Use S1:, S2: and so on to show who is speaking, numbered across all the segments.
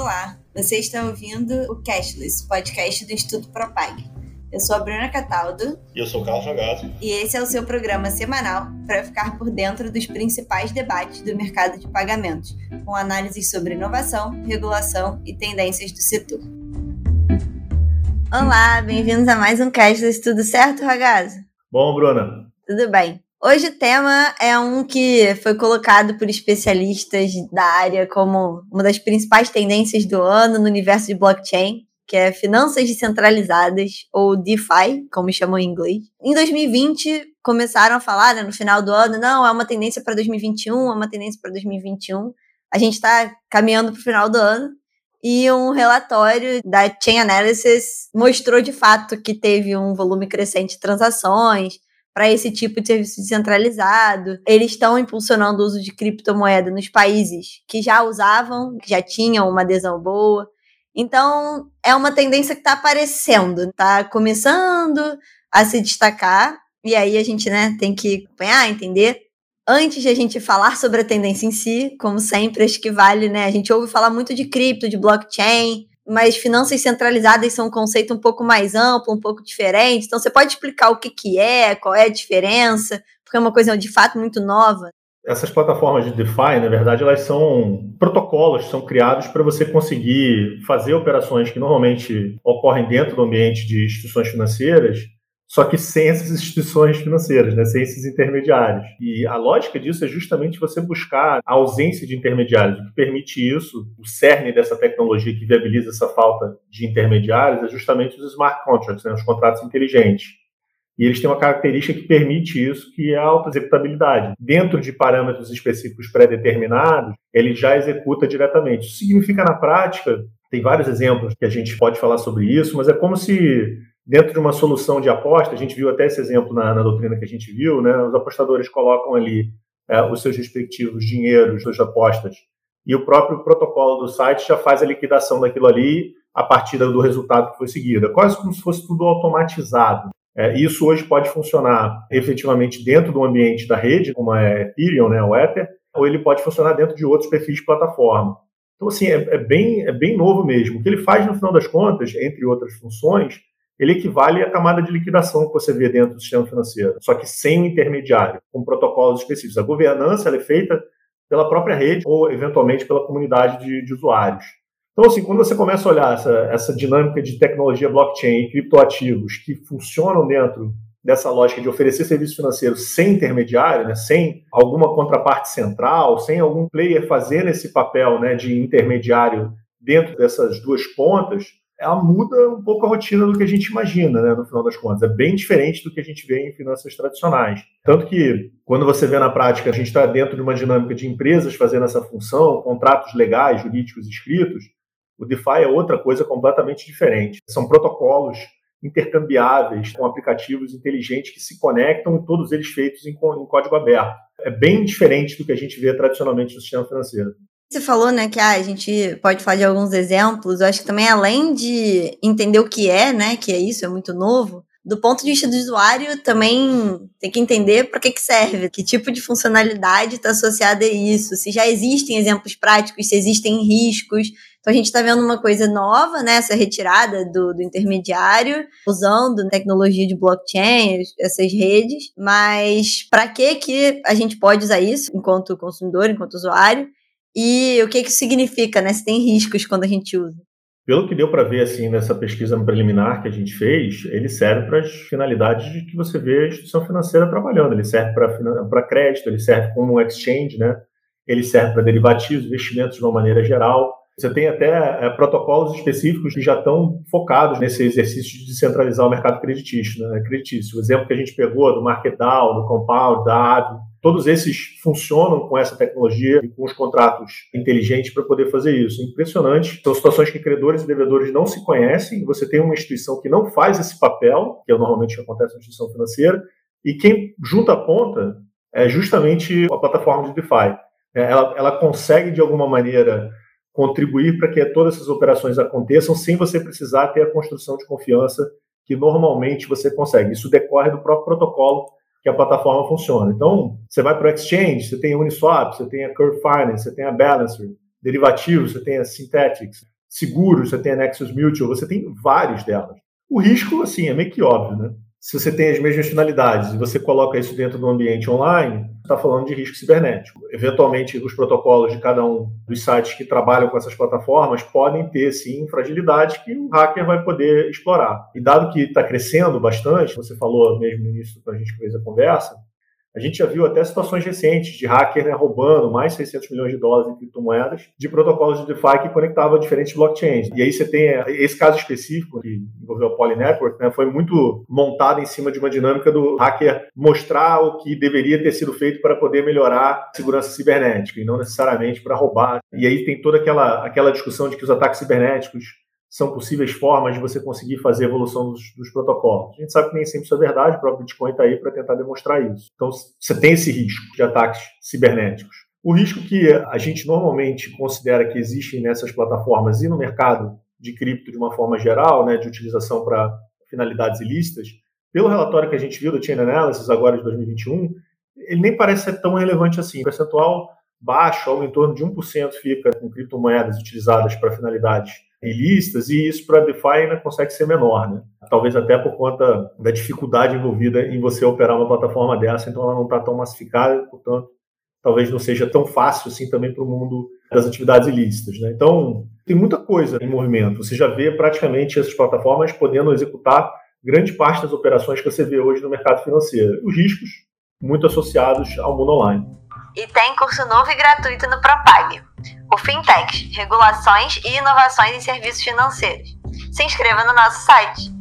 S1: Olá, você está ouvindo o Cashless, podcast do Instituto Propag. Eu sou a Bruna Cataldo.
S2: E eu sou o Carlos Jogado.
S1: E esse é o seu programa semanal para ficar por dentro dos principais debates do mercado de pagamentos, com análises sobre inovação, regulação e tendências do setor. Olá, bem-vindos a mais um Cashless. Tudo certo, Ragazzo?
S2: Bom, Bruna.
S1: Tudo bem. Hoje o tema é um que foi colocado por especialistas da área como uma das principais tendências do ano no universo de blockchain, que é finanças descentralizadas, ou DeFi, como chamam em inglês. Em 2020, começaram a falar, né, no final do ano, não, é uma tendência para 2021, é uma tendência para 2021. A gente está caminhando para o final do ano, e um relatório da Chain Analysis mostrou de fato que teve um volume crescente de transações, para esse tipo de serviço descentralizado. Eles estão impulsionando o uso de criptomoeda nos países que já usavam, que já tinham uma adesão boa. Então, é uma tendência que está aparecendo, está começando a se destacar, e aí a gente né, tem que acompanhar, entender. Antes de a gente falar sobre a tendência em si, como sempre, acho que vale, né? A gente ouve falar muito de cripto, de blockchain, mas finanças centralizadas são um conceito um pouco mais amplo, um pouco diferente. Então, você pode explicar o que, que é, qual é a diferença, porque é uma coisa de fato muito nova.
S2: Essas plataformas de DeFi, na verdade, elas são protocolos, são criados para você conseguir fazer operações que normalmente ocorrem dentro do ambiente de instituições financeiras só que sem essas instituições financeiras, né, sem esses intermediários. E a lógica disso é justamente você buscar a ausência de intermediários. O que permite isso, o cerne dessa tecnologia que viabiliza essa falta de intermediários, é justamente os smart contracts, né, os contratos inteligentes. E eles têm uma característica que permite isso, que é a auto-executabilidade. Dentro de parâmetros específicos pré-determinados, ele já executa diretamente. Isso significa, na prática, tem vários exemplos que a gente pode falar sobre isso, mas é como se dentro de uma solução de aposta, a gente viu até esse exemplo na, na doutrina que a gente viu, né? Os apostadores colocam ali é, os seus respectivos dinheiros, suas apostas, e o próprio protocolo do site já faz a liquidação daquilo ali a partir do resultado que foi seguido. É quase como se fosse tudo automatizado. É, isso hoje pode funcionar efetivamente dentro do ambiente da rede, como é Ethereum, né, o Ether, ou ele pode funcionar dentro de outros perfis de plataforma. Então, assim, é, é, bem, é bem novo mesmo. O que ele faz, no final das contas, entre outras funções, ele equivale à camada de liquidação que você vê dentro do sistema financeiro, só que sem o intermediário, com protocolos específicos. A governança é feita pela própria rede ou, eventualmente, pela comunidade de, de usuários. Então, assim, quando você começa a olhar essa, essa dinâmica de tecnologia blockchain e criptoativos que funcionam dentro dessa lógica de oferecer serviço financeiro sem intermediário, né, sem alguma contraparte central, sem algum player fazendo esse papel né, de intermediário dentro dessas duas pontas, ela muda um pouco a rotina do que a gente imagina, né, no final das contas. É bem diferente do que a gente vê em finanças tradicionais. Tanto que, quando você vê na prática, a gente está dentro de uma dinâmica de empresas fazendo essa função, contratos legais, jurídicos escritos, o DeFi é outra coisa completamente diferente. São protocolos intercambiáveis com aplicativos inteligentes que se conectam e todos eles feitos em, em código aberto. É bem diferente do que a gente vê tradicionalmente no sistema financeiro.
S1: Você falou, né, que ah, a gente pode falar de alguns exemplos. Eu acho que também, além de entender o que é, né, que é isso, é muito novo, do ponto de vista do usuário, também tem que entender para que, que serve, que tipo de funcionalidade está associada a isso, se já existem exemplos práticos, se existem riscos. Então a gente está vendo uma coisa nova, né, essa retirada do, do intermediário, usando tecnologia de blockchain, essas redes, mas para que, que a gente pode usar isso enquanto consumidor, enquanto usuário? E o que que significa, né? Se tem riscos quando a gente usa?
S2: Pelo que deu para ver assim nessa pesquisa preliminar que a gente fez, ele serve para as finalidades de que você vê a instituição financeira trabalhando. Ele serve para crédito, ele serve como exchange, né? Ele serve para derivativos, investimentos de uma maneira geral. Você tem até é, protocolos específicos que já estão focados nesse exercício de descentralizar o mercado creditício. Né? creditício. O exemplo que a gente pegou do MarketDAO, do Compound, da AB, Todos esses funcionam com essa tecnologia e com os contratos inteligentes para poder fazer isso. Impressionante. São situações que credores e devedores não se conhecem. Você tem uma instituição que não faz esse papel, que é normalmente o que acontece na instituição financeira, e quem junta a ponta é justamente a plataforma de DeFi. É, ela, ela consegue, de alguma maneira, contribuir para que todas essas operações aconteçam sem você precisar ter a construção de confiança que normalmente você consegue. Isso decorre do próprio protocolo que a plataforma funciona. Então, você vai para o Exchange, você tem a Uniswap, você tem a Curve Finance, você tem a Balancer, derivativos, você tem a Synthetics, seguros, você tem a Nexus Mutual, você tem vários delas. O risco, assim, é meio que óbvio, né? Se você tem as mesmas finalidades e você coloca isso dentro do ambiente online, está falando de risco cibernético. Eventualmente, os protocolos de cada um dos sites que trabalham com essas plataformas podem ter, sim, fragilidades que o hacker vai poder explorar. E dado que está crescendo bastante, você falou mesmo no início, quando a gente fez a conversa, a gente já viu até situações recentes de hacker né, roubando mais 600 milhões de dólares em criptomoedas de protocolos de DeFi que conectavam diferentes blockchains. E aí você tem eh, esse caso específico que envolveu a Poly Network, né, foi muito montado em cima de uma dinâmica do hacker mostrar o que deveria ter sido feito para poder melhorar a segurança cibernética e não necessariamente para roubar. E aí tem toda aquela, aquela discussão de que os ataques cibernéticos são possíveis formas de você conseguir fazer evolução dos, dos, protocolos. A gente sabe que nem sempre isso é verdade, o próprio Bitcoin está aí para tentar demonstrar isso. Então, você tem esse risco de ataques cibernéticos. O risco que a gente normalmente considera que existe nessas plataformas e no mercado de cripto de uma forma geral, né, de utilização para finalidades ilícitas, pelo relatório que a gente viu do Chain Analysis agora de 2021, ele nem parece ser tão relevante assim. O percentual baixo, algo em torno de 1% fica com criptomoedas utilizadas para finalidades ilícitas, e isso para DeFi ainda consegue ser menor, né? Talvez até por conta da dificuldade envolvida em você operar uma plataforma dessa, então ela não está tão massificada, portanto, talvez não seja tão fácil assim também para o mundo das atividades ilícitas, né? Então, tem muita coisa em movimento. Você já vê praticamente essas plataformas podendo executar grande parte das operações que você vê hoje no mercado financeiro. Os riscos muito associados ao mundo online.
S1: E tem curso novo e gratuito no Propag. O Fintech, Regulações e Inovações em Serviços Financeiros. Se inscreva no nosso site.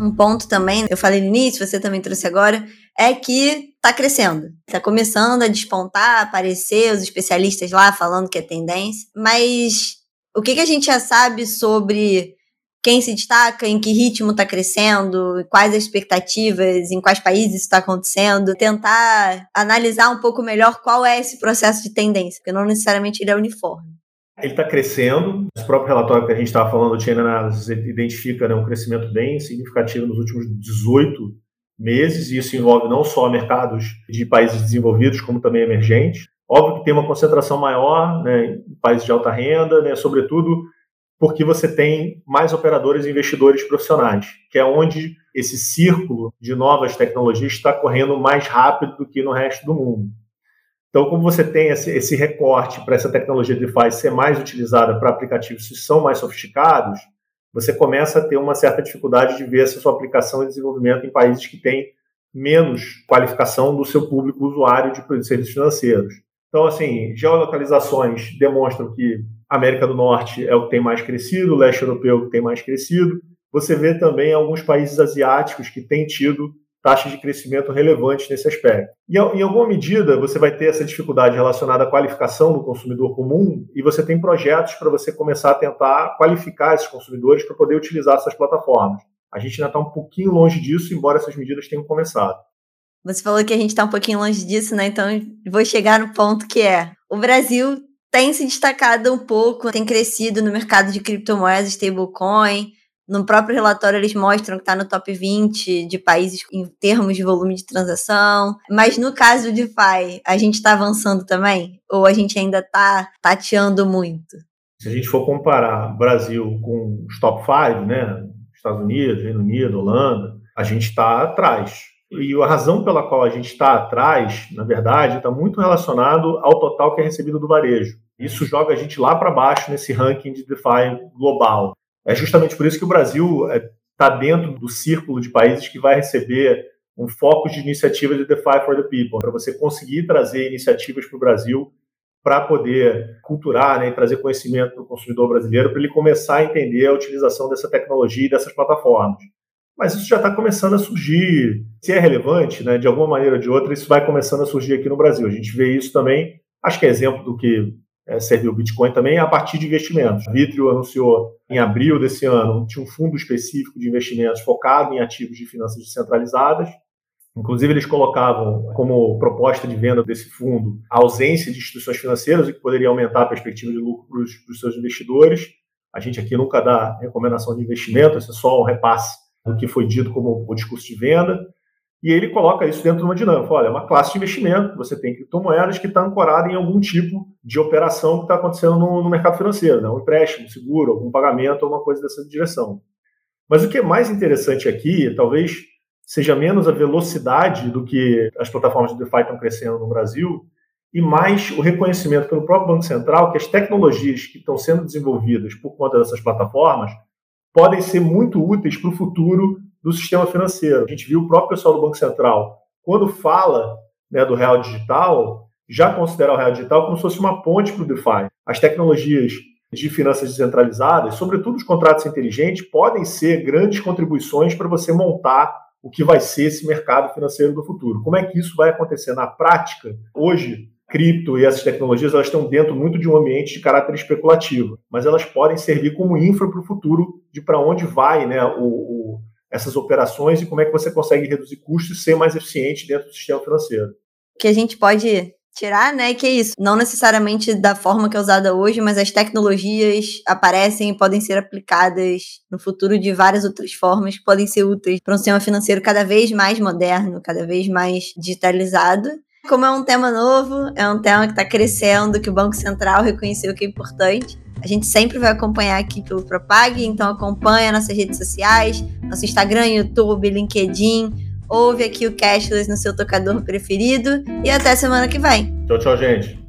S1: Um ponto também, eu falei no início, você também trouxe agora, é que está crescendo. Está começando a despontar, aparecer os especialistas lá falando que é tendência. Mas o que, que a gente já sabe sobre quem se destaca, em que ritmo está crescendo, quais as expectativas, em quais países está acontecendo, tentar analisar um pouco melhor qual é esse processo de tendência, porque não necessariamente ele é uniforme.
S2: Ele está crescendo. O próprio relatório que a gente estava falando do Chain Analysis identifica né, um crescimento bem significativo nos últimos 18 meses, e isso envolve não só mercados de países desenvolvidos, como também emergentes. Óbvio que tem uma concentração maior né, em países de alta renda, né, sobretudo porque você tem mais operadores e investidores profissionais, que é onde esse círculo de novas tecnologias está correndo mais rápido do que no resto do mundo. Então, como você tem esse, esse recorte para essa tecnologia de DeFi ser mais utilizada para aplicativos que são mais sofisticados, você começa a ter uma certa dificuldade de ver essa sua aplicação e desenvolvimento em países que têm menos qualificação do seu público usuário de serviços financeiros. Então, assim, geolocalizações demonstram que América do Norte é o que tem mais crescido, o leste europeu é o que tem mais crescido. Você vê também alguns países asiáticos que têm tido taxas de crescimento relevantes nesse aspecto. E, em alguma medida, você vai ter essa dificuldade relacionada à qualificação do consumidor comum e você tem projetos para você começar a tentar qualificar esses consumidores para poder utilizar essas plataformas. A gente ainda está um pouquinho longe disso, embora essas medidas tenham começado.
S1: Você falou que a gente está um pouquinho longe disso, né? Então, vou chegar no ponto que é: o Brasil tem se destacado um pouco, tem crescido no mercado de criptomoedas, stablecoin. No próprio relatório, eles mostram que está no top 20 de países em termos de volume de transação. Mas no caso do DeFi, a gente está avançando também? Ou a gente ainda está tateando muito?
S2: Se a gente for comparar Brasil com os top 5, né? Estados Unidos, Reino Unido, Holanda, a gente está atrás. E a razão pela qual a gente está atrás, na verdade, está muito relacionado ao total que é recebido do varejo. Isso joga a gente lá para baixo nesse ranking de DeFi global. É justamente por isso que o Brasil está é, dentro do círculo de países que vai receber um foco de iniciativa de DeFi for the People, para você conseguir trazer iniciativas para o Brasil para poder culturar né, e trazer conhecimento para o consumidor brasileiro, para ele começar a entender a utilização dessa tecnologia e dessas plataformas. Mas isso já está começando a surgir. Se é relevante, né, de alguma maneira ou de outra, isso vai começando a surgir aqui no Brasil. A gente vê isso também, acho que é exemplo do que é, serviu o Bitcoin também a partir de investimentos. A Vitrio anunciou em abril desse ano, tinha um fundo específico de investimentos focado em ativos de finanças descentralizadas. Inclusive, eles colocavam como proposta de venda desse fundo a ausência de instituições financeiras, o que poderia aumentar a perspectiva de lucro para os seus investidores. A gente aqui nunca dá recomendação de investimento, isso é só um repasse do que foi dito como o discurso de venda. E ele coloca isso dentro de uma dinâmica. Olha, é uma classe de investimento, você tem criptomoedas que está ancorada em algum tipo de operação que está acontecendo no, no, mercado financeiro, né? um empréstimo, um seguro, algum pagamento, alguma coisa dessa direção. Mas o que é mais interessante aqui, talvez seja menos a velocidade do que as plataformas de DeFi estão crescendo no Brasil, e mais o reconhecimento pelo próprio Banco Central que as tecnologias que estão sendo desenvolvidas por conta dessas plataformas podem ser muito úteis para o futuro do sistema financeiro. A gente viu o próprio pessoal do Banco Central, quando fala né, do real digital, já considera o real digital como se fosse uma ponte para o DeFi. As tecnologias de finanças descentralizadas, sobretudo os contratos inteligentes, podem ser grandes contribuições para você montar o que vai ser esse mercado financeiro do futuro. Como é que isso vai acontecer na prática? Hoje, cripto e essas tecnologias elas estão dentro muito de um ambiente de caráter especulativo, mas elas podem servir como infra para o futuro de para onde vai né, o, o essas operações e como é que você consegue reduzir custos e ser mais eficiente dentro do sistema financeiro.
S1: Que a gente pode tirar, né? Que é isso. Não necessariamente da forma que é usada hoje, mas as tecnologias aparecem e podem ser aplicadas no futuro de várias outras formas que podem ser úteis para um sistema financeiro cada vez mais moderno, cada vez mais digitalizado. Como é um tema novo, é um tema que está crescendo, que o Banco Central reconheceu que é importante. A gente sempre vai acompanhar aqui pelo Propag, então acompanha nossas redes sociais, nosso Instagram, YouTube, LinkedIn. Ouve aqui o Cashless no seu tocador preferido e até semana que vem.
S2: Tchau, tchau, gente.